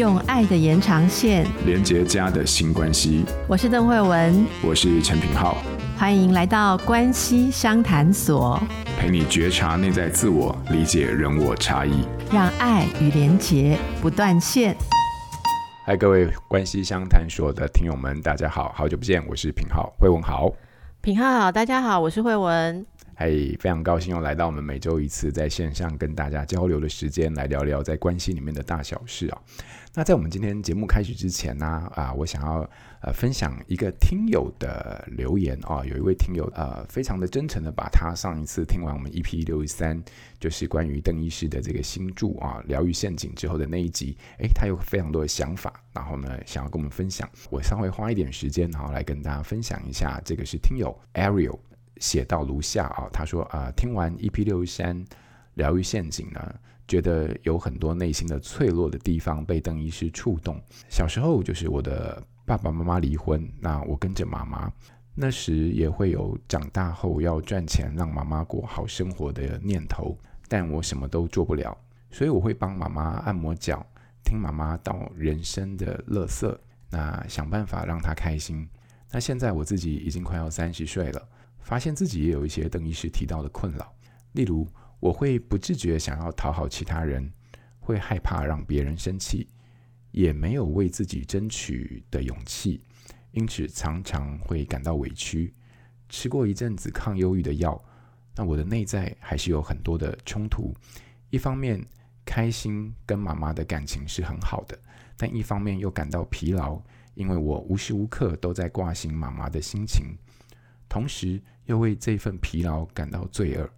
用爱的延长线连接家的新关系。我是邓慧文，我是陈品浩，欢迎来到关系相谈所，陪你觉察内在自我，理解人我差异，让爱与连结不断线。嗨，各位关系相谈所的听友们，大家好，好久不见，我是品浩，慧文好，品浩好，大家好，我是慧文。嗨，非常高兴又来到我们每周一次在线上跟大家交流的时间，来聊聊在关系里面的大小事啊。那在我们今天节目开始之前呢，啊，我想要呃分享一个听友的留言啊，有一位听友呃非常的真诚的把他上一次听完我们 EP 六十三，就是关于邓医师的这个新著啊疗愈陷阱之后的那一集，诶，他有非常多的想法，然后呢想要跟我们分享，我稍微花一点时间，然后来跟大家分享一下，这个是听友 Ariel。写到如下啊，他说啊、听完 EP 六十三疗愈陷阱呢，觉得有很多内心的脆弱的地方被邓医师触动。小时候就是我的爸爸妈妈离婚，那我跟着妈妈，那时也会有长大后要赚钱让妈妈过好生活的念头，但我什么都做不了，所以我会帮妈妈按摩脚，听妈妈道人生的乐色，那想办法让她开心。那现在我自己已经快要三十岁了。发现自己也有一些邓医师提到的困扰，例如我会不自觉想要讨好其他人，会害怕让别人生气，也没有为自己争取的勇气，因此常常会感到委屈。吃过一阵子抗忧郁的药，那我的内在还是有很多的冲突。一方面开心跟妈妈的感情是很好的，但一方面又感到疲劳，因为我无时无刻都在挂心妈妈的心情。同时又为这份疲劳感到罪恶。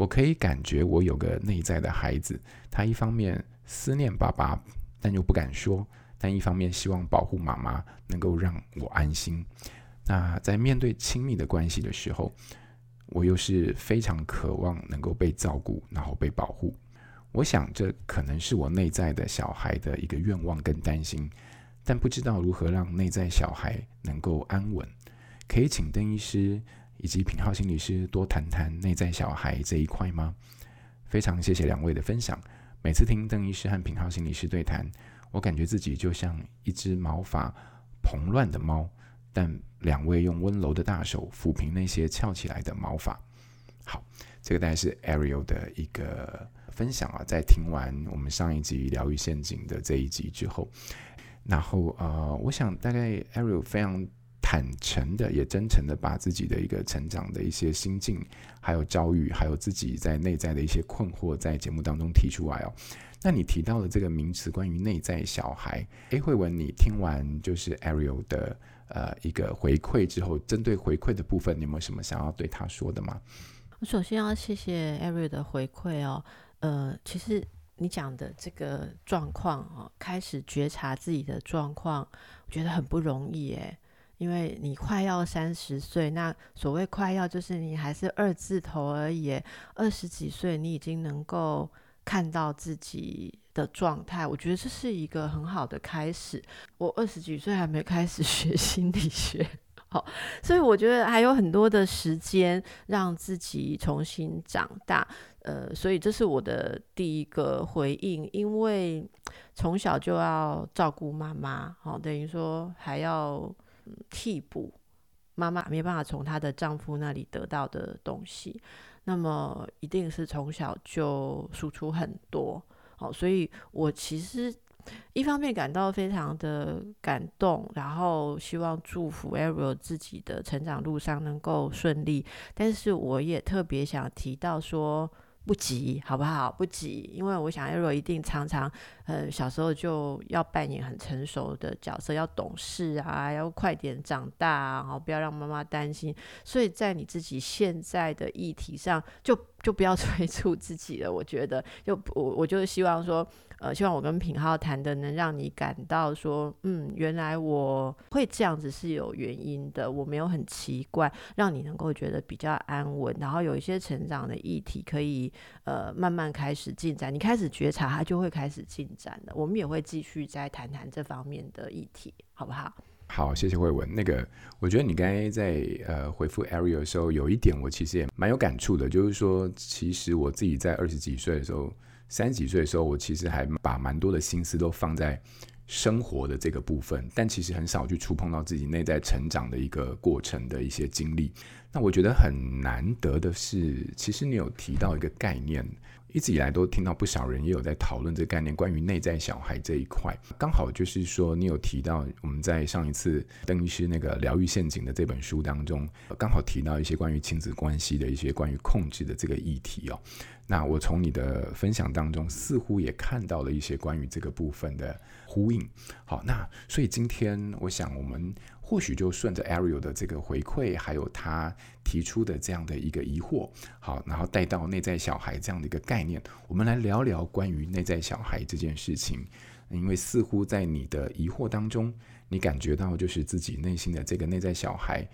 我可以感觉我有个内在的孩子，他一方面思念爸爸，但又不敢说；但一方面希望保护妈妈，能够让我安心。那在面对亲密的关系的时候，我又是非常渴望能够被照顾，然后被保护。我想这可能是我内在的小孩的一个愿望跟担心，但不知道如何让内在小孩能够安稳。可以请邓医师以及品浩心理师多谈谈内在小孩这一块吗？非常谢谢两位的分享。每次听邓医师和品浩心理师对谈，我感觉自己就像一只毛发蓬乱的猫，但两位用温柔的大手抚平那些翘起来的毛发。好，这个大概是 Ariel 的一个分享啊。在听完我们上一集疗愈陷阱的这一集之后，然后呃，我想大概 Ariel 非常。坦诚的，也真诚的把自己的一个成长的一些心境，还有遭遇，还有自己在内在的一些困惑，在节目当中提出来哦。那你提到了这个名词，关于内在小孩，诶，慧文，你听完就是 Ariel 的呃一个回馈之后，针对回馈的部分，你有没有什么想要对他说的吗？我首先要谢谢 Ariel 的回馈哦。呃，其实你讲的这个状况哦，开始觉察自己的状况，我觉得很不容易诶。因为你快要三十岁，那所谓快要就是你还是二字头而已。二十几岁，你已经能够看到自己的状态，我觉得这是一个很好的开始。我二十几岁还没开始 学心理学，好，所以我觉得还有很多的时间让自己重新长大。呃，所以这是我的第一个回应，因为从小就要照顾妈妈，好，等于说还要。替补妈妈没办法从她的丈夫那里得到的东西，那么一定是从小就输出很多。好，所以我其实一方面感到非常的感动，然后希望祝福 Ariel 自己的成长路上能够顺利，但是我也特别想提到说。不急，好不好？不急，因为我想艾瑞一定常常，呃，小时候就要扮演很成熟的角色，要懂事啊，要快点长大啊，好，不要让妈妈担心。所以在你自己现在的议题上，就就不要 催促自己了。我觉得，就我我就是希望说。呃，希望我跟品浩谈的能让你感到说，嗯，原来我会这样子是有原因的，我没有很奇怪，让你能够觉得比较安稳，然后有一些成长的议题可以呃慢慢开始进展，你开始觉察，它就会开始进展的。我们也会继续再谈谈这方面的议题，好不好？好，谢谢慧文。那个，我觉得你刚才在呃回复 Ariel 的时候，有一点我其实也蛮有感触的，就是说，其实我自己在二十几岁的时候。三十几岁的时候，我其实还把蛮多的心思都放在生活的这个部分，但其实很少去触碰到自己内在成长的一个过程的一些经历。那我觉得很难得的是，其实你有提到一个概念。一直以来都听到不少人也有在讨论这个概念，关于内在小孩这一块。刚好就是说，你有提到我们在上一次邓医师那个疗愈陷阱的这本书当中，刚好提到一些关于亲子关系的一些关于控制的这个议题哦。那我从你的分享当中，似乎也看到了一些关于这个部分的呼应。好，那所以今天我想我们。或许就顺着 Ariel 的这个回馈，还有他提出的这样的一个疑惑，好，然后带到内在小孩这样的一个概念，我们来聊聊关于内在小孩这件事情。因为似乎在你的疑惑当中，你感觉到就是自己内心的这个内在小孩。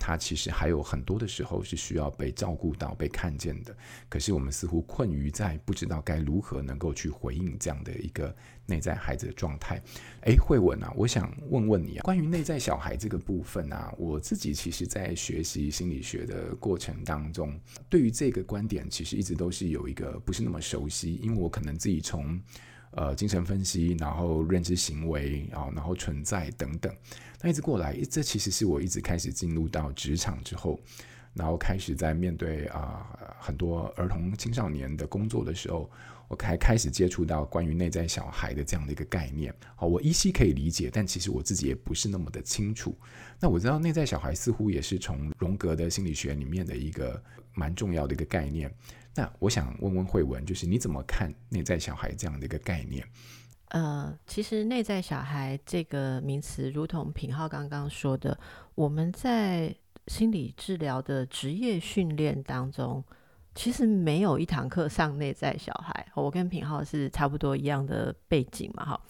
他其实还有很多的时候是需要被照顾到、被看见的，可是我们似乎困于在不知道该如何能够去回应这样的一个内在孩子的状态。诶，慧文啊，我想问问你啊，关于内在小孩这个部分啊，我自己其实在学习心理学的过程当中，对于这个观点其实一直都是有一个不是那么熟悉，因为我可能自己从呃精神分析，然后认知行为，啊然后存在等等。那一直过来，这其实是我一直开始进入到职场之后，然后开始在面对啊、很多儿童青少年的工作的时候，我才开始接触到关于内在小孩的这样的一个概念。好，我依稀可以理解，但其实我自己也不是那么的清楚。那我知道内在小孩似乎也是从荣格的心理学里面的一个蛮重要的一个概念。那我想问问慧文，就是你怎么看内在小孩这样的一个概念？呃，其实内在小孩这个名词，如同品浩刚刚说的，我们在心理治疗的职业训练当中，其实没有一堂课上内在小孩。我跟品浩是差不多一样的背景嘛，哈。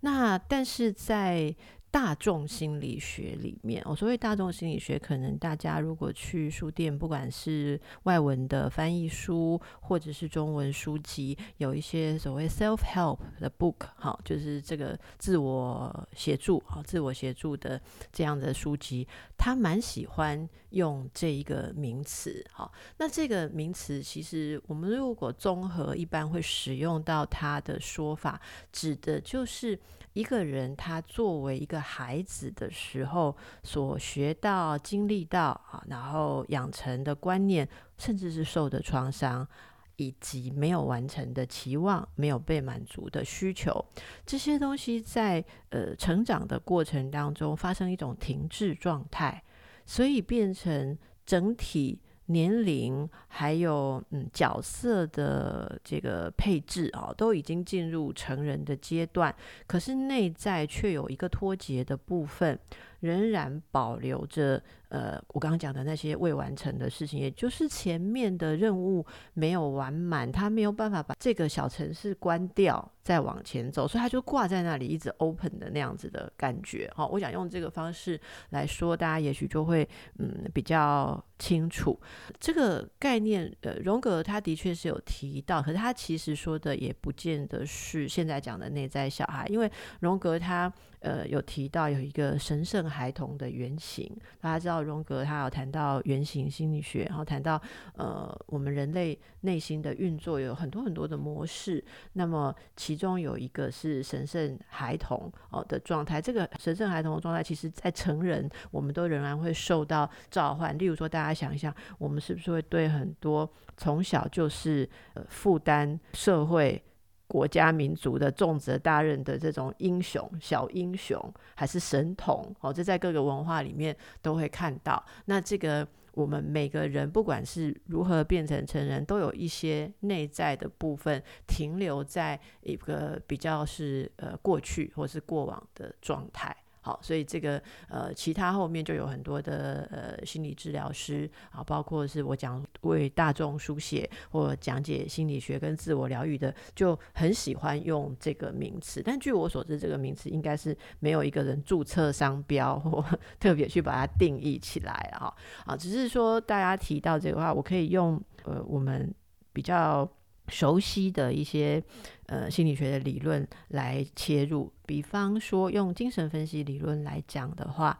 那但是在大众心理学里面，我所谓大众心理学，可能大家如果去书店，不管是外文的翻译书，或者是中文书籍，有一些所谓 self help 的 book，好，就是这个自我协助，哈，自我协助的这样的书籍，他蛮喜欢用这一个名词，哈。那这个名词其实我们如果综合，一般会使用到它的说法，指的就是。一个人他作为一个孩子的时候所学到、经历到啊，然后养成的观念，甚至是受的创伤，以及没有完成的期望、没有被满足的需求，这些东西在呃成长的过程当中发生一种停滞状态，所以变成整体。年龄还有嗯角色的这个配置啊，都已经进入成人的阶段，可是内在却有一个脱节的部分，仍然保留着。呃，我刚刚讲的那些未完成的事情，也就是前面的任务没有完满，他没有办法把这个小城市关掉，再往前走，所以他就挂在那里，一直 open 的那样子的感觉。好，我想用这个方式来说，大家也许就会嗯比较清楚这个概念。呃，荣格他的确是有提到，可是他其实说的也不见得是现在讲的内在小孩，因为荣格他。呃，有提到有一个神圣孩童的原型，大家知道荣格他有谈到原型心理学，然后谈到呃我们人类内心的运作有很多很多的模式，那么其中有一个是神圣孩童哦的状态。这个神圣孩童的状态，其实在成人我们都仍然会受到召唤。例如说，大家想一想，我们是不是会对很多从小就是负担社会。国家民族的重责大任的这种英雄、小英雄，还是神童，哦，这在各个文化里面都会看到。那这个我们每个人，不管是如何变成成人，都有一些内在的部分停留在一个比较是呃过去或是过往的状态。好，所以这个呃，其他后面就有很多的呃心理治疗师啊，包括是我讲为大众书写或讲解心理学跟自我疗愈的，就很喜欢用这个名词。但据我所知，这个名词应该是没有一个人注册商标或 特别去把它定义起来哈。啊，只是说大家提到这个话，我可以用呃我们比较。熟悉的一些呃心理学的理论来切入，比方说用精神分析理论来讲的话，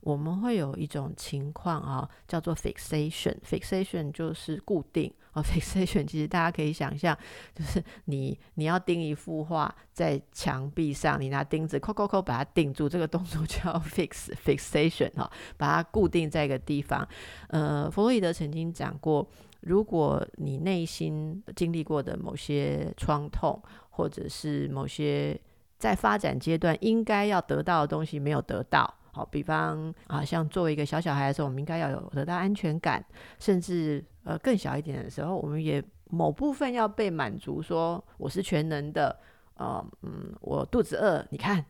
我们会有一种情况啊，叫做 fixation。fixation 就是固定啊。fixation 其实大家可以想象，就是你你要钉一幅画在墙壁上，你拿钉子扣扣扣把它钉住，这个动作叫 fix fixation 哈，把它固定在一个地方。呃，弗洛伊德曾经讲过，如果你内心经历过的某些创痛，或者是某些在发展阶段应该要得到的东西没有得到。好，比方啊，像作为一个小小孩的时候，我们应该要有得到安全感，甚至呃更小一点的时候，我们也某部分要被满足，说我是全能的，呃，嗯，我肚子饿，你看。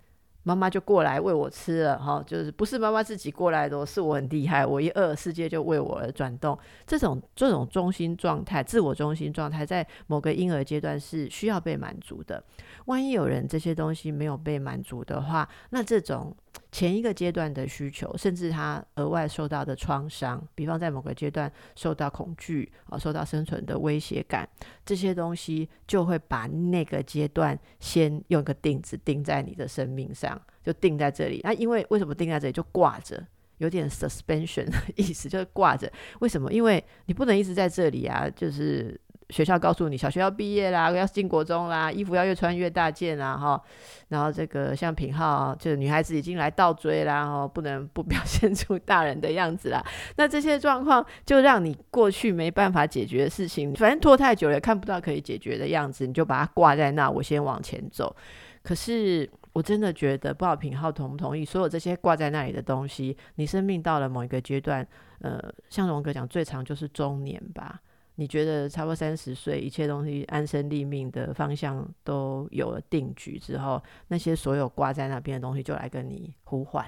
妈妈就过来喂我吃了，哈，就是不是妈妈自己过来的，是我很厉害，我一饿，世界就为我而转动。这种这种中心状态、自我中心状态，在某个婴儿阶段是需要被满足的。万一有人这些东西没有被满足的话，那这种前一个阶段的需求，甚至他额外受到的创伤，比方在某个阶段受到恐惧啊，受到生存的威胁感，这些东西就会把那个阶段先用个钉子钉在你的生命上。就定在这里，那、因为为什么定在这里就挂着，有点 suspension 的意思，就是挂着。为什么？因为你不能一直在这里啊，就是学校告诉你，小学要毕业啦，要进国中啦，衣服要越穿越大件啦，哈。然后这个像品皓，就是女孩子已经来倒追啦，哈，不能 不表现出大人的样子啦。那这些状况就让你过去没办法解决的事情，反正拖太久了，看不到可以解决的样子，你就把它挂在那，我先往前走。可是。我真的觉得，不知道品浩同不同意？所有这些挂在那里的东西，你生命到了某一个阶段，呃，像荣哥讲，最长就是中年吧。你觉得差不多三十岁，一切东西安身立命的方向都有了定局之后，那些所有挂在那边的东西就来跟你呼唤，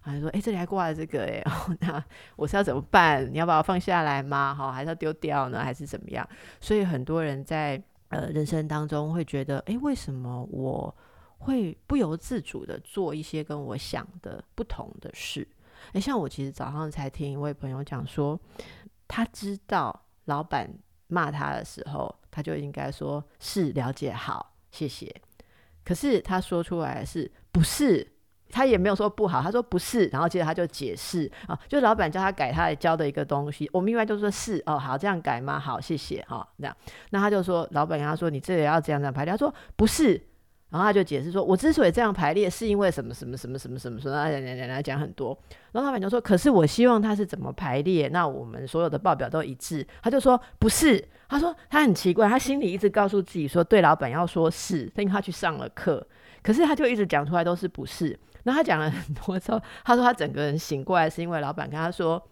还说：“哎，这里还挂了这个，哎，那我是要怎么办？你要把我放下来吗？好，还是要丢掉呢？还是怎么样？”所以很多人在呃人生当中会觉得：“哎，为什么我？”会不由自主的做一些跟我想的不同的事。诶，像我其实早上才听一位朋友讲说，他知道老板骂他的时候，他就应该说是了解好，谢谢。可是他说出来是不是？他也没有说不好，他说不是，然后接着他就解释啊，就老板叫他改他教的一个东西，我们一般就说是哦，好这样改吗？好，谢谢哈，这样，那他就说老板跟他说你这里要这样这样排列，他说不是。然后他就解释说：“我之所以这样排列，是因为什么什么什么什么什么什么，来来来来讲很多。”然后老板就说：“可是我希望他是怎么排列？那我们所有的报表都一致。”他就说：“不是。”他说：“他很奇怪，他心里一直告诉自己说，对老板要说是，因为他去上了课。可是他就一直讲出来都是不是。那他讲了很多之后，他说他整个人醒过来，是因为老板跟他说：‘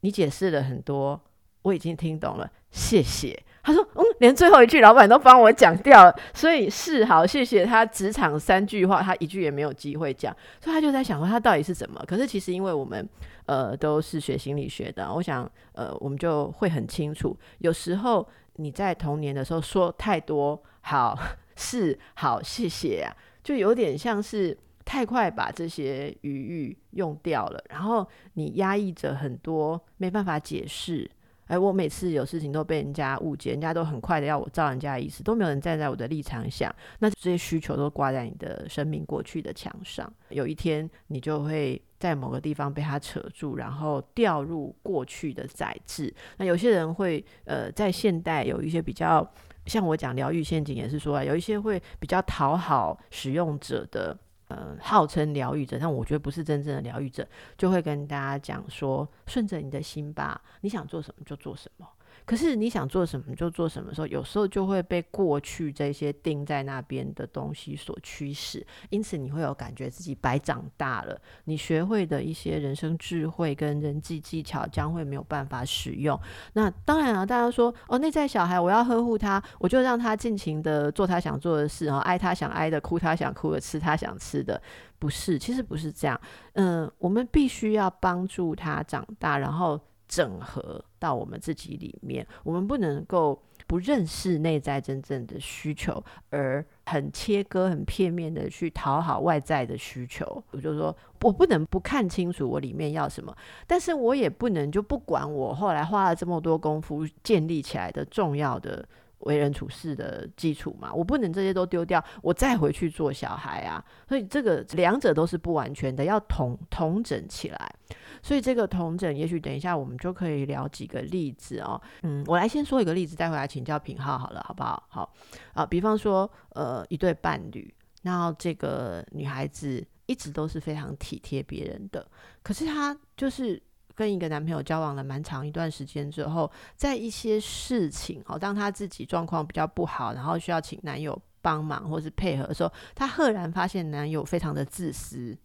你解释了很多，我已经听懂了，谢谢。’”他说：“嗯，连最后一句老板都帮我讲掉了，所以是好，谢谢他。职场三句话，他一句也没有机会讲，所以他就在想说，他到底是怎么？可是其实因为我们呃都是学心理学的，我想呃我们就会很清楚，有时候你在童年的时候说太多好是好谢谢啊，就有点像是太快把这些语域用掉了，然后你压抑着很多没办法解释。”哎，我每次有事情都被人家误解，人家都很快的要我照人家的意思，都没有人站在我的立场想，那这些需求都挂在你的生命过去的墙上。有一天，你就会在某个地方被他扯住，然后掉入过去的载质。那有些人会，呃，在现代有一些比较，像我讲疗愈陷阱，也是说啊，有一些会比较讨好使用者的。呃，号称疗愈者，但我觉得不是真正的疗愈者，就会跟大家讲说：顺着你的心吧，你想做什么就做什么。可是你想做什么就做什么时候，有时候就会被过去这些钉在那边的东西所驱使，因此你会有感觉自己白长大了。你学会的一些人生智慧跟人际技巧将会没有办法使用。那当然了，大家说哦，内在小孩我要呵护他，我就让他尽情的做他想做的事，然后，爱他想爱的，哭他想哭的，吃他想吃的，不是，其实不是这样。嗯，我们必须要帮助他长大，然后。整合到我们自己里面，我们不能够不认识内在真正的需求，而很切割、很片面的去讨好外在的需求。我就说，我不能不看清楚我里面要什么，但是我也不能就不管我后来花了这么多功夫建立起来的重要的为人处事的基础嘛，我不能这些都丢掉，我再回去做小孩啊。所以这个两者都是不完全的，要统统整起来。所以这个统整，也许等一下我们就可以聊几个例子哦。嗯，我来先说一个例子，待会来请教品皓好了，好不好？好啊，比方说，呃，一对伴侣，然后这个女孩子一直都是非常体贴别人的，可是她就是。跟一个男朋友交往了蛮长一段时间之后，在一些事情，哦，当她自己状况比较不好，然后需要请男友帮忙或是配合的时候，她赫然发现男友非常的自私。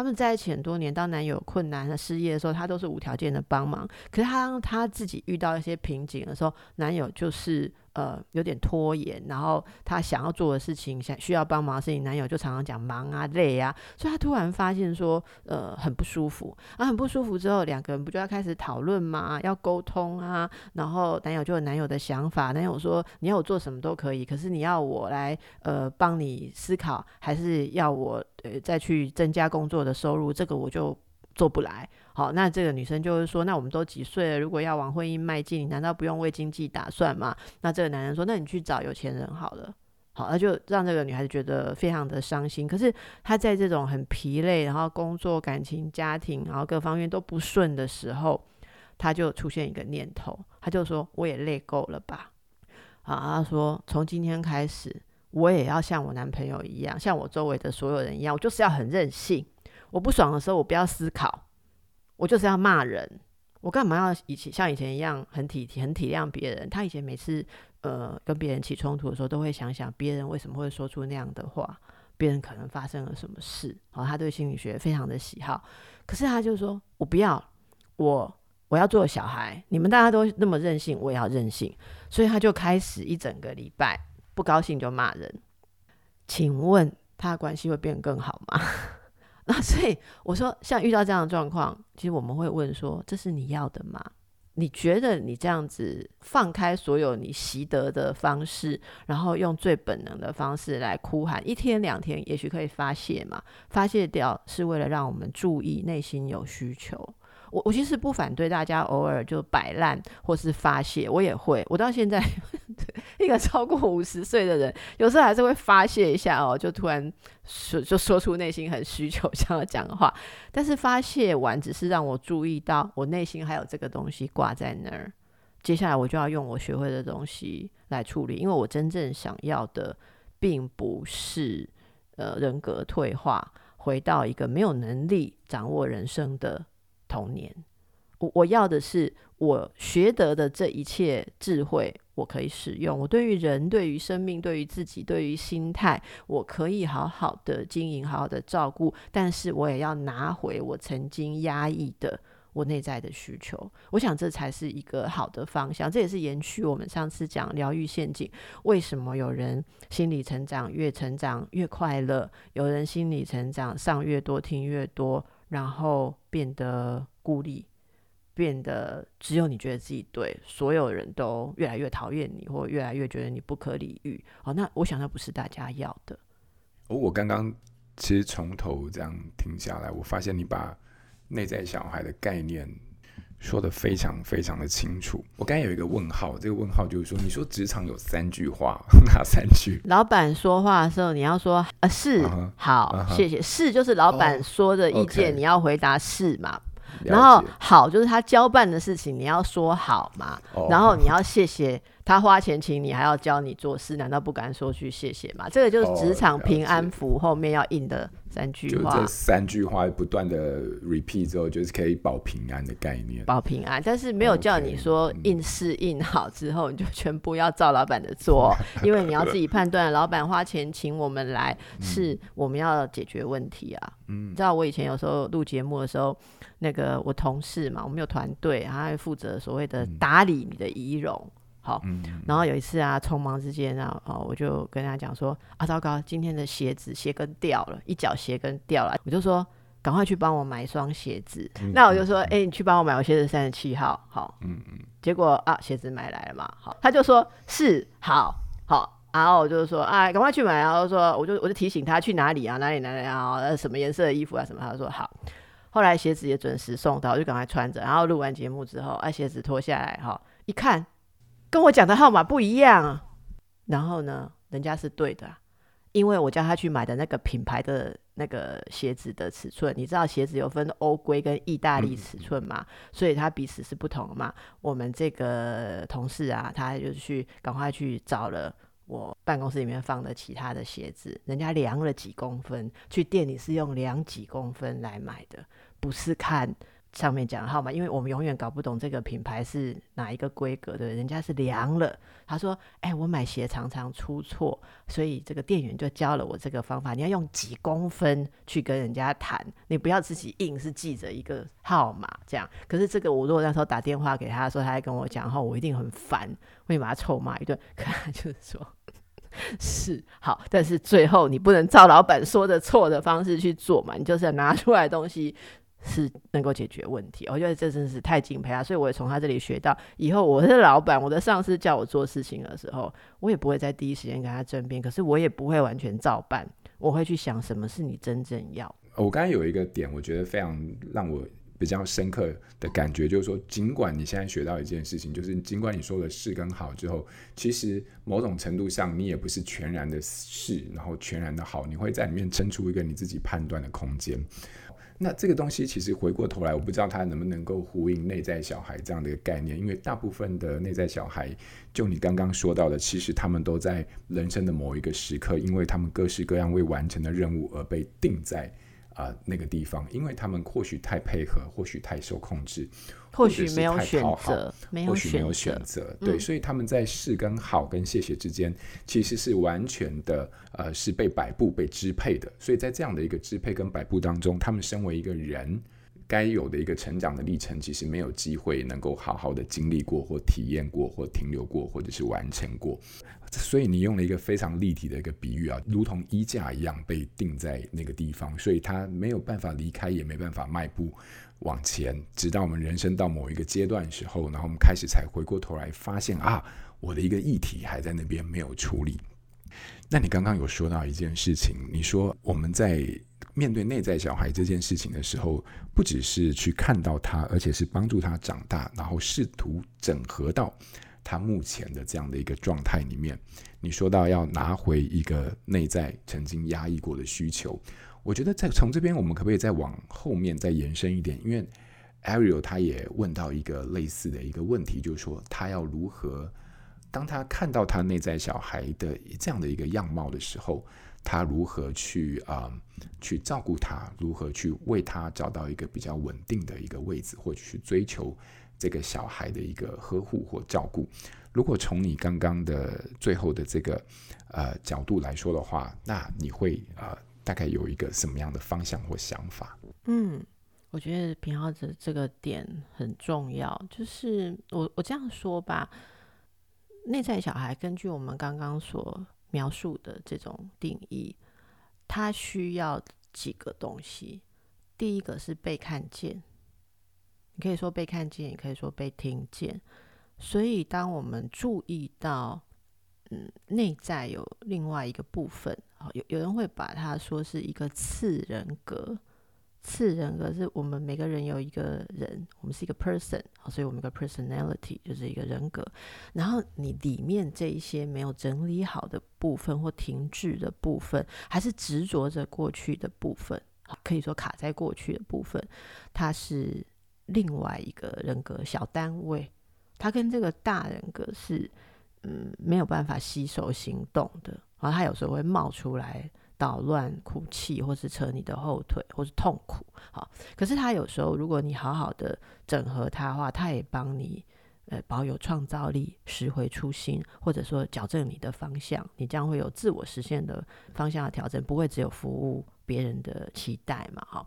他们在一起很多年，当男友困难和失业的时候，她都是无条件的帮忙。可是她当她自己遇到一些瓶颈的时候，男友就是。呃，有点拖延，然后她想要做的事情，想需要帮忙的事情，男友就常常讲忙啊、累啊，所以她突然发现说，呃，很不舒服。啊，很不舒服之后，两个人不就要开始讨论吗？要沟通啊。然后男友就有男友的想法，男友说，你要我做什么都可以，可是你要我来呃帮你思考，还是要我呃再去增加工作的收入？这个我就做不来。好，那这个女生就是说：“那我们都几岁了？如果要往婚姻迈进，你难道不用为经济打算吗？”那这个男人说：“那你去找有钱人好了。”好，那就让这个女孩子觉得非常的伤心。可是她在这种很疲累，然后工作、感情、家庭，然后各方面都不顺的时候，她就出现一个念头，她就说：“我也累够了吧？”好，她说：“从今天开始，我也要像我男朋友一样，像我周围的所有人一样，我就是要很任性。我不爽的时候，我不要思考。”我就是要骂人，我干嘛要以前像以前一样很体贴、很体谅别人？他以前每次呃跟别人起冲突的时候，都会想想别人为什么会说出那样的话，别人可能发生了什么事。好，他对心理学非常的喜好，可是他就说：“我不要，我我要做小孩。你们大家都那么任性，我也要任性。”所以他就开始一整个礼拜不高兴就骂人。请问他的关系会变更好吗？那，所以我说，像遇到这样的状况，其实我们会问说：这是你要的吗？你觉得你这样子放开所有你习得的方式，然后用最本能的方式来哭喊，一天两天，也许可以发泄嘛？发泄掉是为了让我们注意内心有需求。我我其实不反对大家偶尔就摆烂或是发泄，我也会。我到现在 一个超过五十岁的人，有时候还是会发泄一下哦，就突然说就说出内心很需求 想要讲的话。但是发泄完只是让我注意到我内心还有这个东西挂在那儿。接下来我就要用我学会的东西来处理，因为我真正想要的并不是呃人格退化，回到一个没有能力掌握人生的。童年，我我要的是我学得的这一切智慧，我可以使用。我对于人、对于生命、对于自己、对于心态，我可以好好的经营、好好的照顾。但是我也要拿回我曾经压抑的我内在的需求。我想这才是一个好的方向。这也是延续我们上次讲疗愈陷阱。为什么有人心理成长越成长越快乐？有人心理成长上越多听越多？然后变得孤立，变得只有你觉得自己对，所有人都越来越讨厌你，或越来越觉得你不可理喻。哦，那我想那不是大家要的。哦，我刚刚其实从头这样听下来，我发现你把内在小孩的概念说的非常非常的清楚。我刚才有一个问号，这个问号就是说，你说职场有三句话，哪三句？老板说话的时候，你要说啊是、uh-huh, 好，uh-huh. 谢谢是就是老板说的意见，oh, okay. 你要回答是嘛？然后好就是他交办的事情，你要说好嘛？Oh. 然后你要谢谢。他花钱请你，还要教你做事，难道不敢说句谢谢吗？这个就是职场平安符后面要印的三句话。就这三句话不断的 repeat 之后，就是可以保平安的概念。保平安，但是没有叫你说印是印好之后，你就全部要照老板的做，因为你要自己判断，老板花钱请我们来，是我们要解决问题啊。嗯，你知道我以前有时候录节目的时候，那个我同事嘛，我们有团队，然后还负责所谓的打理你的仪容。好，然后有一次啊，匆忙之间啊，哦，我就跟他讲说啊，糟糕，今天的鞋子鞋跟掉了，一脚鞋跟掉了，我就说赶快去帮我买一双鞋子。嗯、那我就说，哎、欸，你去帮我买我鞋子三十七号，好，嗯嗯。结果啊，鞋子买来了嘛，好，他就说是好，好，然后我就说啊，赶快去买，然后说我就我就提醒他去哪里啊，哪里哪里啊，什么颜色的衣服啊什么，他就说好。后来鞋子也准时送到，我就赶快穿着，然后录完节目之后，啊，鞋子脱下来哈，一看。跟我讲的号码不一样，然后呢，人家是对的，因为我叫他去买的那个品牌的那个鞋子的尺寸，你知道鞋子有分欧规跟意大利尺寸嘛，嗯、所以它彼此是不同的嘛。我们这个同事啊，他就去赶快去找了我办公室里面放的其他的鞋子，人家量了几公分，去店里是用量几公分来买的，不是看。上面讲的号码，因为我们永远搞不懂这个品牌是哪一个规格的，人家是量了。他说：“哎、我买鞋常常出错，所以这个店员就教了我这个方法，你要用几公分去跟人家谈，你不要自己硬是记着一个号码这样。可是这个我如果那时候打电话给他说，他还跟我讲后，我一定很烦，会把他臭骂一顿。可他就是说，是好，但是最后你不能照老板说的错的方式去做嘛，你就是要拿出来东西。”是能够解决问题，我觉得这真是太敬佩他，所以我也从他这里学到，以后我是老板，我的上司叫我做事情的时候，我也不会在第一时间跟他争辩，可是我也不会完全照办，我会去想什么是你真正要。我刚才有一个点，我觉得非常让我比较深刻的感觉，就是说，尽管你现在学到一件事情，就是尽管你说了是跟好之后，其实某种程度上你也不是全然的是，然后全然的好，你会在里面撑出一个你自己判断的空间。那这个东西其实回过头来，我不知道它能不能够呼应内在小孩这样的一个概念，因为大部分的内在小孩，就你刚刚说到的，其实他们都在人生的某一个时刻，因为他们各式各样未完成的任务而被定在。啊、呃，那个地方，因为他们或许太配合，或许太受控制，或许没有选择，或许没有选择，对，嗯、所以他们在是跟好跟谢谢之间，其实是完全的，呃，是被摆布、被支配的。所以在这样的一个支配跟摆布当中，他们身为一个人，该有的一个成长的历程，其实没有机会能够好好的经历过，或体验过，或停留过，或者是完成过。所以你用了一个非常立体的一个比喻啊，如同衣架一样被定在那个地方，所以他没有办法离开，也没办法迈步往前，直到我们人生到某一个阶段时候，然后我们开始才回过头来发现啊，我的一个议题还在那边没有处理。那你刚刚有说到一件事情，你说我们在面对内在小孩这件事情的时候，不只是去看到他，而且是帮助他长大，然后试图整合到。他目前的这样的一个状态里面，你说到要拿回一个内在曾经压抑过的需求，我觉得在从这边我们可不可以再往后面再延伸一点？因为 Ariel 他也问到一个类似的一个问题，就是说他要如何，当他看到他内在小孩的这样的一个样貌的时候，他如何去啊、去照顾他，如何去为他找到一个比较稳定的一个位置，或者去追求。这个小孩的一个呵护或照顾，如果从你刚刚的最后的这个呃角度来说的话，那你会呃大概有一个什么样的方向或想法？嗯，我觉得平浩的这个点很重要，就是我我这样说吧，内在小孩根据我们刚刚所描述的这种定义，他需要几个东西，第一个是被看见。你可以说被看见，也可以说被听见。所以，当我们注意到，嗯，内在有另外一个部分，有有人会把它说是一个次人格。次人格是我们每个人有一个人，我们是一个 person，所以我们一个 personality 就是一个人格。然后，你里面这一些没有整理好的部分，或停滞的部分，还是执着着过去的部分，可以说卡在过去的部分，它是。另外一个人格小单位，他跟这个大人格是嗯没有办法吸收行动的，然后他有时候会冒出来捣乱、哭泣，或是扯你的后腿，或是痛苦。好，可是他有时候，如果你好好的整合他的话，他也帮你呃保有创造力，拾回初心，或者说矫正你的方向，你将会有自我实现的方向的调整，不会只有服务。别人的期待嘛，哈，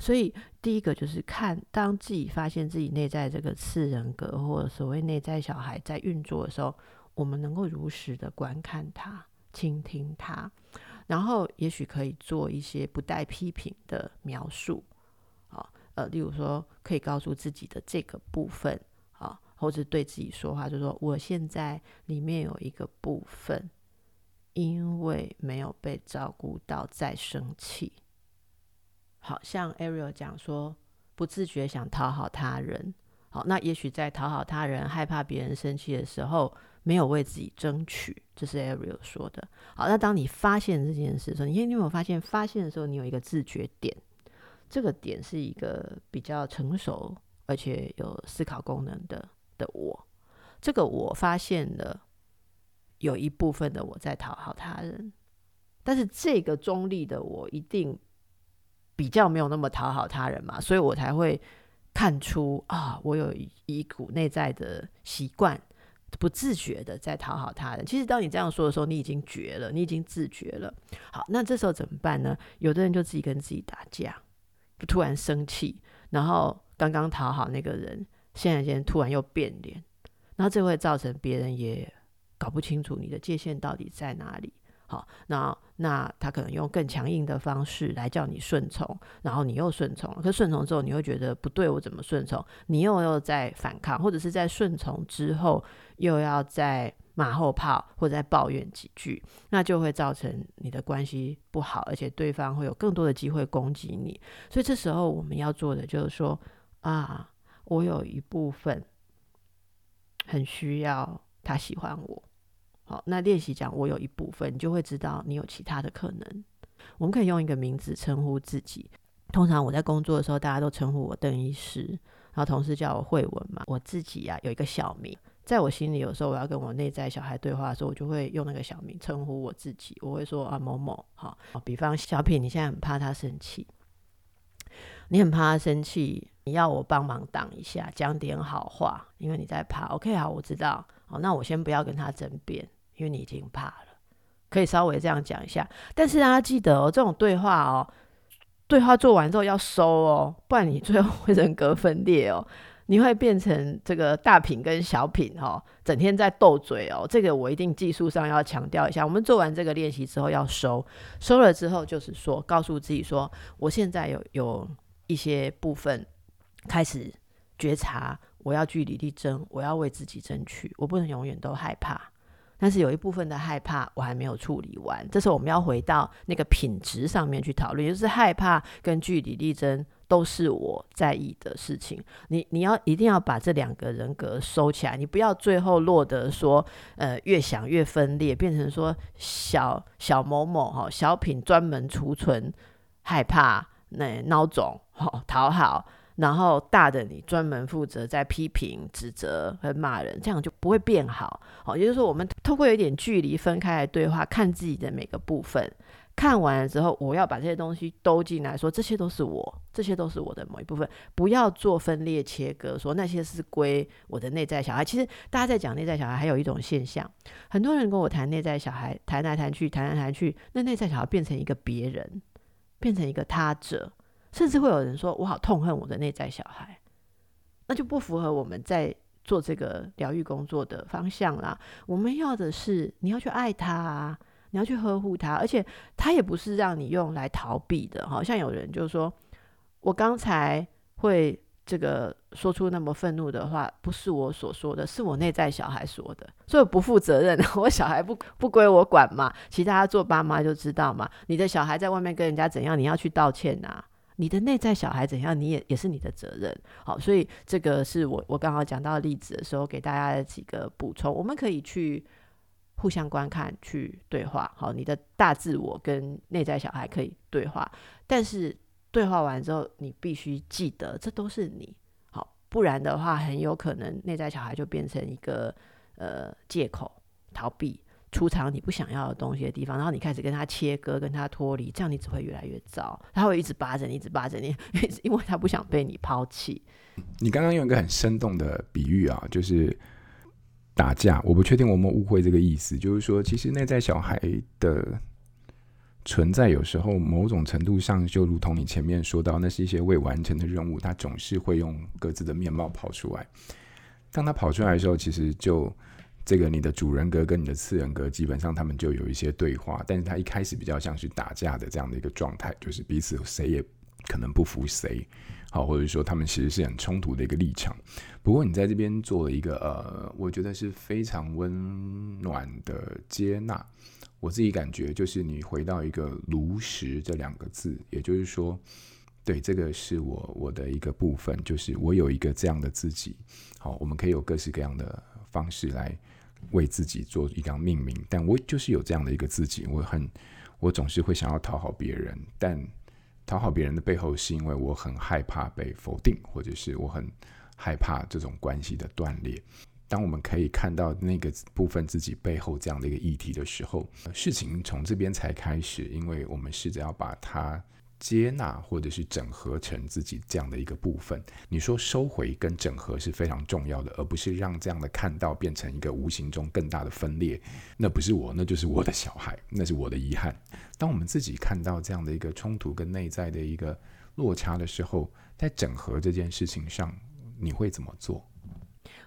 所以第一个就是看，当自己发现自己内在这个次人格或者所谓内在小孩在运作的时候，我们能够如实的观看他、倾听他，然后也许可以做一些不带批评的描述，啊，呃，例如说可以告诉自己的这个部分，啊，或者对自己说话，就说我现在里面有一个部分。因为没有被照顾到，在生气。好像 Ariel 讲说，不自觉想讨好他人。好，那也许在讨好他人、害怕别人生气的时候，没有为自己争取，这是 Ariel 说的。好，那当你发现这件事的时候，你你有没有发现？发现的时候，你有一个自觉点，这个点是一个比较成熟而且有思考功能的的我。这个我发现了有一部分的我在讨好他人，但是这个中立的我一定比较没有那么讨好他人嘛，所以我才会看出啊，我有一股内在的习惯，不自觉的在讨好他人。其实当你这样说的时候，你已经绝了，你已经自觉了。好，那这时候怎么办呢？有的人就自己跟自己打架，就突然生气，然后刚刚讨好那个人，现在间突然又变脸。然后这会造成别人也搞不清楚你的界限到底在哪里。好，那那他可能用更强硬的方式来叫你顺从，然后你又顺从。可顺从之后，你会觉得不对，我怎么顺从？你又又在反抗，或者是在顺从之后又要在马后炮或者在抱怨几句，那就会造成你的关系不好，而且对方会有更多的机会攻击你。所以这时候我们要做的就是说啊，我有一部分。很需要他喜欢我，好，那练习讲我有一部分，你就会知道你有其他的可能。我们可以用一个名字称呼自己。通常我在工作的时候，大家都称呼我邓医师，然后同事叫我慧文嘛。我自己呀、啊、有一个小名，在我心里有时候我要跟我内在小孩对话的时候，我就会用那个小名称呼我自己。我会说啊某某，好，比方小品，你现在很怕他生气，你很怕他生气。你要我帮忙挡一下，讲点好话，因为你在怕。OK，好，我知道。好，那我先不要跟他争辩，因为你已经怕了。可以稍微这样讲一下，但是大家记得哦，这种对话哦，对话做完之后要收哦，不然你最后会人格分裂哦，你会变成这个大品跟小品哦，整天在斗嘴哦。这个我一定技术上要强调一下。我们做完这个练习之后要收，收了之后就是说，告诉自己说，我现在有有一些部分。开始觉察，我要据理力争，我要为自己争取，我不能永远都害怕。但是有一部分的害怕我还没有处理完，这时候我们要回到那个品质上面去讨论，也就是害怕跟据理力争都是我在意的事情。你你要一定要把这两个人格收起来，你不要最后落得说，呃，越想越分裂，变成说小小某某哈小品专门储存害怕那孬种哈讨好。然后大的你专门负责在批评、指责和骂人，这样就不会变好。好，也就是说，我们透过有点距离分开来对话，看自己的每个部分。看完了之后，我要把这些东西兜进来说，这些都是我，这些都是我的某一部分。不要做分裂切割，说那些是归我的内在小孩。其实大家在讲内在小孩，还有一种现象，很多人跟我谈内在小孩，谈来谈去，谈来谈去，那内在小孩变成一个别人，变成一个他者。甚至会有人说：“我好痛恨我的内在小孩。”那就不符合我们在做这个疗愈工作的方向啦。我们要的是你要去爱他啊，你要去呵护他，而且他也不是让你用来逃避的。好像有人就说：“我刚才会这个说出那么愤怒的话，不是我所说的，是我内在小孩说的，所以不负责任。我小孩不不归我管嘛。其他做爸妈就知道嘛。你的小孩在外面跟人家怎样，你要去道歉呐。”你的内在小孩怎样，你也也是你的责任。好，所以这个是我我刚好讲到例子的时候，给大家的几个补充。我们可以去互相观看，去对话。好，你的大自我跟内在小孩可以对话，但是对话完之后，你必须记得，这都是你。好，不然的话，很有可能内在小孩就变成一个呃借口，逃避。出场你不想要的东西的地方，然后你开始跟他切割，跟他脱离，这样你只会越来越糟。他会一直扒着你，一直扒着你，因为他不想被你抛弃。你刚刚用一个很生动的比喻啊，就是打架。我不确定我们误会这个意思，就是说，其实内在小孩的存在，有时候某种程度上，就如同你前面说到，那是一些未完成的任务，他总是会用各自的面貌跑出来。当他跑出来的时候，其实就。这个你的主人格跟你的次人格，基本上他们就有一些对话，但是他一开始比较像是打架的这样的一个状态，就是彼此谁也可能不服谁，好，或者说他们其实是很冲突的一个立场。不过你在这边做了一个呃，我觉得是非常温暖的接纳。我自己感觉就是你回到一个如实这两个字，也就是说，对，这个是我我的一个部分，就是我有一个这样的自己。好，我们可以有各式各样的方式来。为自己做一张命名，但我就是有这样的一个自己，我很，我总是会想要讨好别人，但讨好别人的背后是因为我很害怕被否定，或者是我很害怕这种关系的断裂。当我们可以看到那个部分自己背后这样的一个议题的时候，事情从这边才开始，因为我们试着要把它。接纳或者是整合成自己这样的一个部分，你说收回跟整合是非常重要的，而不是让这样的看到变成一个无形中更大的分裂。那不是我，那就是我的小孩，那是我的遗憾。当我们自己看到这样的一个冲突跟内在的一个落差的时候，在整合这件事情上，你会怎么做？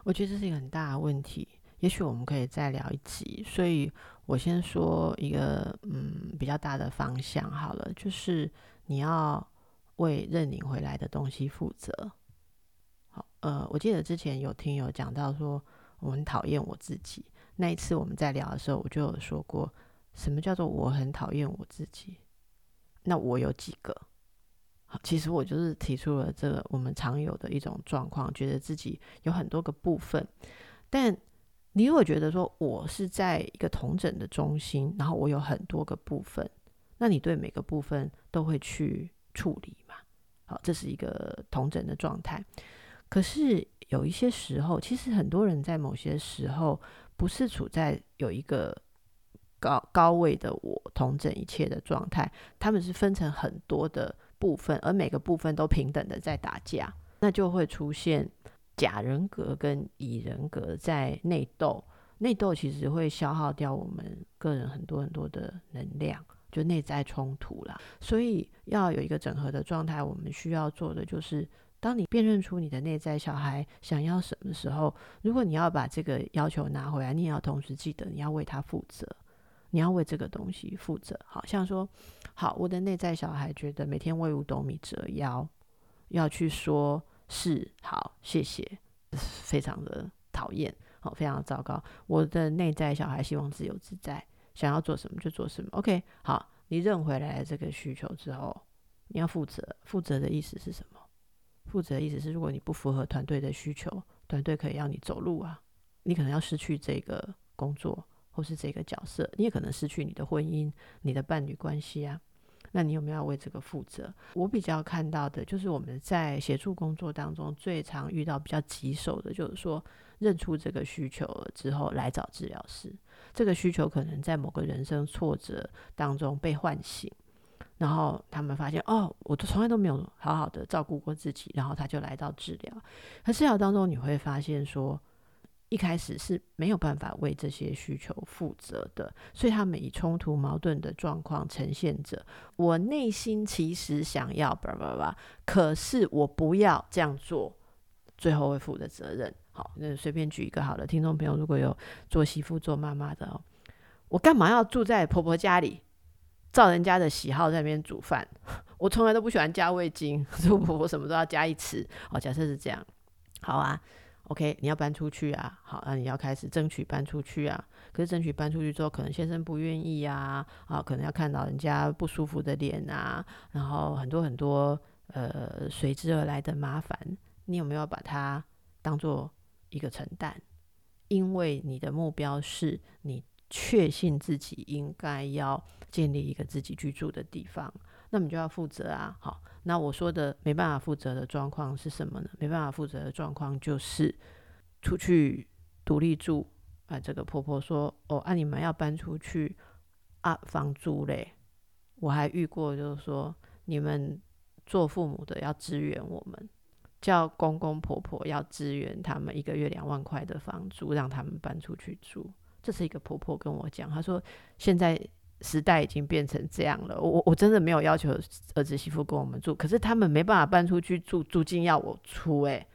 我觉得这是一个很大的问题，也许我们可以再聊一集。所以我先说一个嗯比较大的方向好了，就是。你要为认领回来的东西负责。好，呃，我记得之前有听友讲到说，我很讨厌我自己。那一次我们在聊的时候，我就有说过，什么叫做我很讨厌我自己？那我有几个？好，其实我就是提出了这个我们常有的一种状况，觉得自己有很多个部分。但你如果觉得说我是在一个统整的中心，然后我有很多个部分。那你对每个部分都会去处理嘛？好，这是一个统整的状态。可是有一些时候，其实很多人在某些时候不是处在有一个高高位的我统整一切的状态，他们是分成很多的部分，而每个部分都平等的在打架，那就会出现甲人格跟乙人格在内斗。内斗其实会消耗掉我们个人很多很多的能量。就内在冲突啦，所以要有一个整合的状态。我们需要做的就是，当你辨认出你的内在小孩想要什么时候，如果你要把这个要求拿回来，你也要同时记得你要为他负责，你要为这个东西负责。好像说，好，我的内在小孩觉得每天为五斗米折腰，要去说是好，谢谢，非常的讨厌，好，非常糟糕。我的内在小孩希望自由自在。想要做什么就做什么，OK，好，你认回来这个需求之后，你要负责。负责的意思是什么？负责的意思是，如果你不符合团队的需求，团队可以让你走路啊，你可能要失去这个工作或是这个角色，你也可能失去你的婚姻、你的伴侣关系啊。那你有没有要为这个负责？我比较看到的就是我们在协助工作当中最常遇到比较棘手的，就是说认出这个需求之后来找治疗师。这个需求可能在某个人生挫折当中被唤醒，然后他们发现哦，我都从来都没有好好的照顾过自己，然后他就来到治疗。可治疗当中你会发现说，一开始是没有办法为这些需求负责的，所以他们以冲突矛盾的状况呈现着。我内心其实想要叭叭叭，可是我不要这样做，最后会负的责任。好，那随便举一个好了，听众朋友如果有做媳妇、做妈妈的哦，我干嘛要住在婆婆家里，照人家的喜好在那边煮饭？我从来都不喜欢加味精，所以婆婆什么都要加一匙。哦，假设是这样，好啊，OK，你要搬出去啊，好，那你要开始争取搬出去啊。可是争取搬出去之后，可能先生不愿意啊，啊，可能要看到人家不舒服的脸啊，然后很多很多呃随之而来的麻烦，你有没有把它当做？一个承担，因为你的目标是你确信自己应该要建立一个自己居住的地方，那么就要负责啊。好，那我说的没办法负责的状况是什么呢？没办法负责的状况就是出去独立住啊。这个婆婆说：“哦，啊，你们要搬出去啊，房租嘞。”我还遇过，就是说你们做父母的要支援我们。叫公公婆婆要支援他们一个月两万块的房租，让他们搬出去住。这是一个婆婆跟我讲，她说现在时代已经变成这样了。我我真的没有要求儿子媳妇跟我们住，可是他们没办法搬出去住，租金要我出。诶，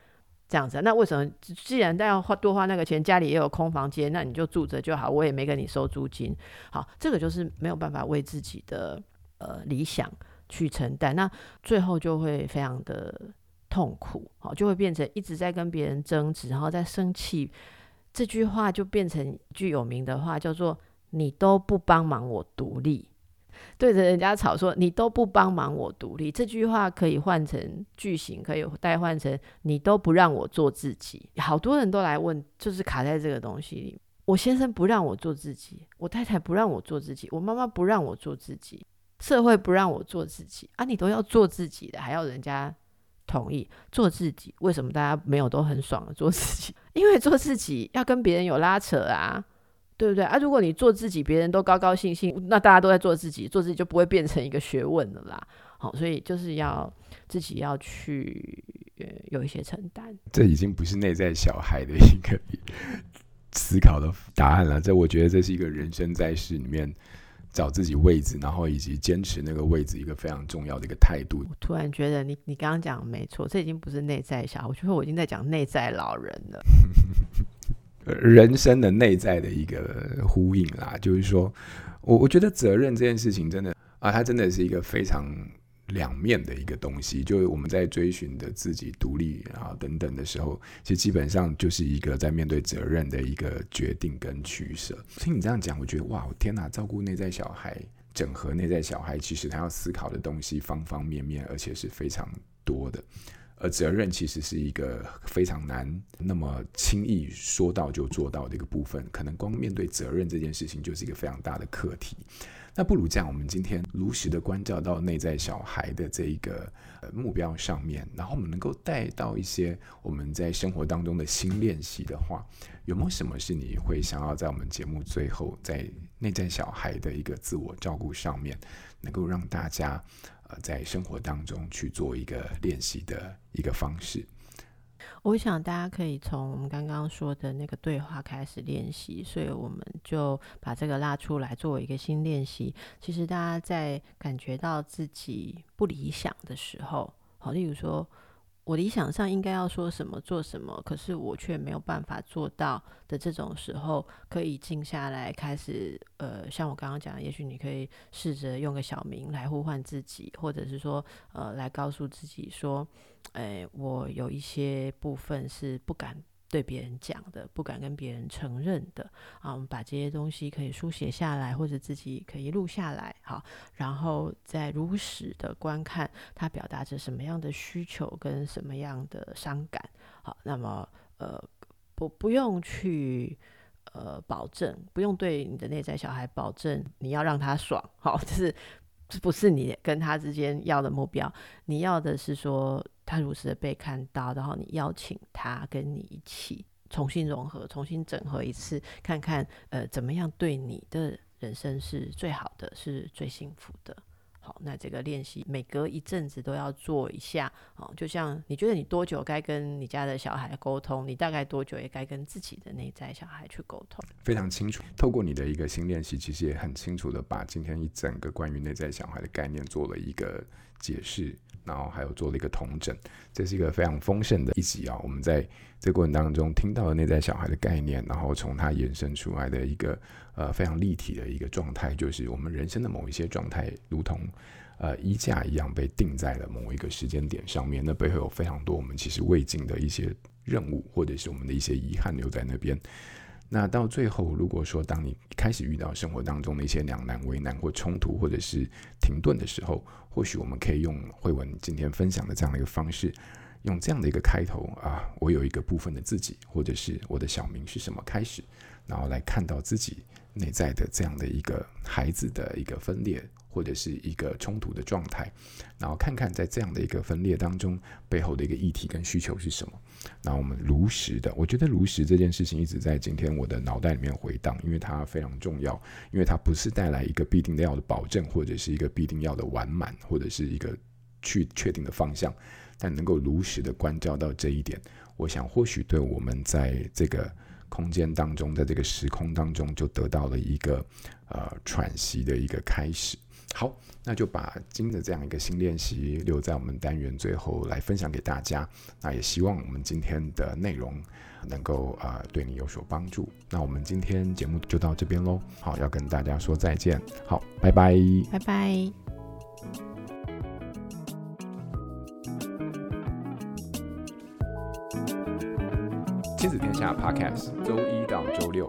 这样子，那为什么既然都要花多花那个钱，家里也有空房间，那你就住着就好，我也没跟你收租金。好，这个就是没有办法为自己的呃理想去承担，那最后就会非常的。痛苦，好，就会变成一直在跟别人争执，然后在生气。这句话就变成一句有名的话，叫做“你都不帮忙我独立”。对着人家吵说“你都不帮忙我独立”，这句话可以换成句型，可以代换成“你都不让我做自己”。好多人都来问，就是卡在这个东西里。我先生不让我做自己，我太太不让我做自己，我妈妈不让我做自己，社会不让我做自己啊！你都要做自己的，还要人家同意做自己？为什么大家没有都很爽做自己？因为做自己要跟别人有拉扯啊，对不对啊？如果你做自己，别人都高高兴兴，那大家都在做自己，做自己就不会变成一个学问了啦。好，所以就是要自己要去呃有一些承担。这已经不是内在小孩的一个。思考的答案了，这我觉得这是一个人生在世里面找自己位置，然后以及坚持那个位置一个非常重要的一个态度。我突然觉得你你刚刚讲没错，这已经不是内在小孩，我觉得我已经在讲内在老人了。人生的内在的一个呼应啦，就是说我我觉得责任这件事情真的啊，它真的是一个非常。两面的一个东西，就是我们在追寻的自己独立啊等等的时候，其实基本上就是一个在面对责任的一个决定跟取舍。听你这样讲，我觉得哇，天哪！照顾内在小孩，整合内在小孩，其实他要思考的东西方方面面，而且是非常多的。而责任其实是一个非常难那么轻易说到就做到的一个部分，可能光面对责任这件事情就是一个非常大的课题。那不如这样，我们今天如实的关照到内在小孩的这一个呃目标上面，然后我们能够带到一些我们在生活当中的新练习的话，有没有什么是你会想要在我们节目最后，在内在小孩的一个自我照顾上面，能够让大家呃在生活当中去做一个练习的一个方式？我想大家可以从我们刚刚说的那个对话开始练习，所以我们就把这个拉出来作为一个新练习。其实大家在感觉到自己不理想的时候，好，例如说。我理想上应该要说什么做什么，可是我却没有办法做到的这种时候，可以静下来，开始呃，像我刚刚讲，也许你可以试着用个小名来呼唤自己，或者是说呃，来告诉自己说，哎，我有一些部分是不敢。对别人讲的，不敢跟别人承认的。啊，我们把这些东西可以书写下来，或者自己可以录下来，好，然后再如实的观看他表达着什么样的需求跟什么样的伤感，好，那么呃，不不用去呃保证，不用对你的内在小孩保证你要让他爽，好，就是这不是你跟他之间要的目标，你要的是说。他如实的被看到，然后你邀请他跟你一起重新融合、重新整合一次，看看呃怎么样对你的人生是最好的，是最幸福的。好，那这个练习每隔一阵子都要做一下。哦，就像你觉得你多久该跟你家的小孩沟通，你大概多久也该跟自己的内在小孩去沟通。非常清楚，透过你的一个新练习，其实也很清楚的把今天一整个关于内在小孩的概念做了一个解释。然后还有做了一个同诊，这是一个非常丰盛的一集啊！我们在这个过程当中听到了内在小孩的概念，然后从它延伸出来的一个呃非常立体的一个状态，就是我们人生的某一些状态，如同呃衣架一样被定在了某一个时间点上面。那背后有非常多我们其实未尽的一些任务，或者是我们的一些遗憾留在那边。那到最后，如果说当你开始遇到生活当中的一些两难、为难或冲突，或者是停顿的时候，或许我们可以用慧文今天分享的这样的一个方式，用这样的一个开头啊，我有一个部分的自己，或者是我的小名是什么开始，然后来看到自己内在的这样的一个孩子的一个分裂。或者是一个冲突的状态，然后看看在这样的一个分裂当中，背后的一个议题跟需求是什么。那我们如实的，我觉得如实这件事情一直在今天我的脑袋里面回荡，因为它非常重要，因为它不是带来一个必定要的保证，或者是一个必定要的完满，或者是一个去确定的方向，但能够如实的关照到这一点，我想或许对我们在这个。空间当中，在这个时空当中，就得到了一个呃喘息的一个开始。好，那就把今的这样一个新练习留在我们单元最后来分享给大家。那也希望我们今天的内容能够啊、呃、对你有所帮助。那我们今天节目就到这边喽。好，要跟大家说再见。好，拜拜，拜拜。亲子天下 Podcast，周一到周六